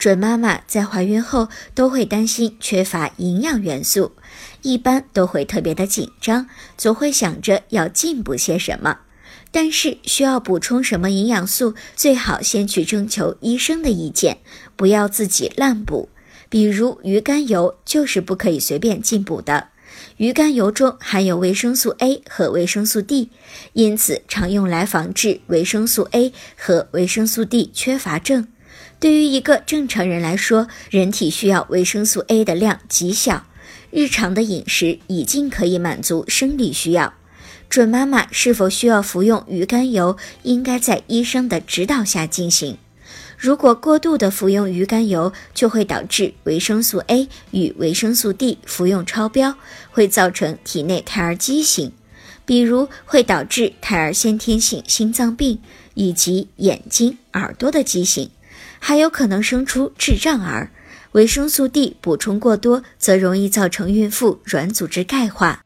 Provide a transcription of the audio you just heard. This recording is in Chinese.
准妈妈在怀孕后都会担心缺乏营养元素，一般都会特别的紧张，总会想着要进补些什么。但是需要补充什么营养素，最好先去征求医生的意见，不要自己滥补。比如鱼肝油就是不可以随便进补的，鱼肝油中含有维生素 A 和维生素 D，因此常用来防治维生素 A 和维生素 D 缺乏症。对于一个正常人来说，人体需要维生素 A 的量极小，日常的饮食已经可以满足生理需要。准妈妈是否需要服用鱼肝油，应该在医生的指导下进行。如果过度的服用鱼肝油，就会导致维生素 A 与维生素 D 服用超标，会造成体内胎儿畸形，比如会导致胎儿先天性心脏病以及眼睛、耳朵的畸形。还有可能生出智障儿。维生素 D 补充过多，则容易造成孕妇软组织钙化。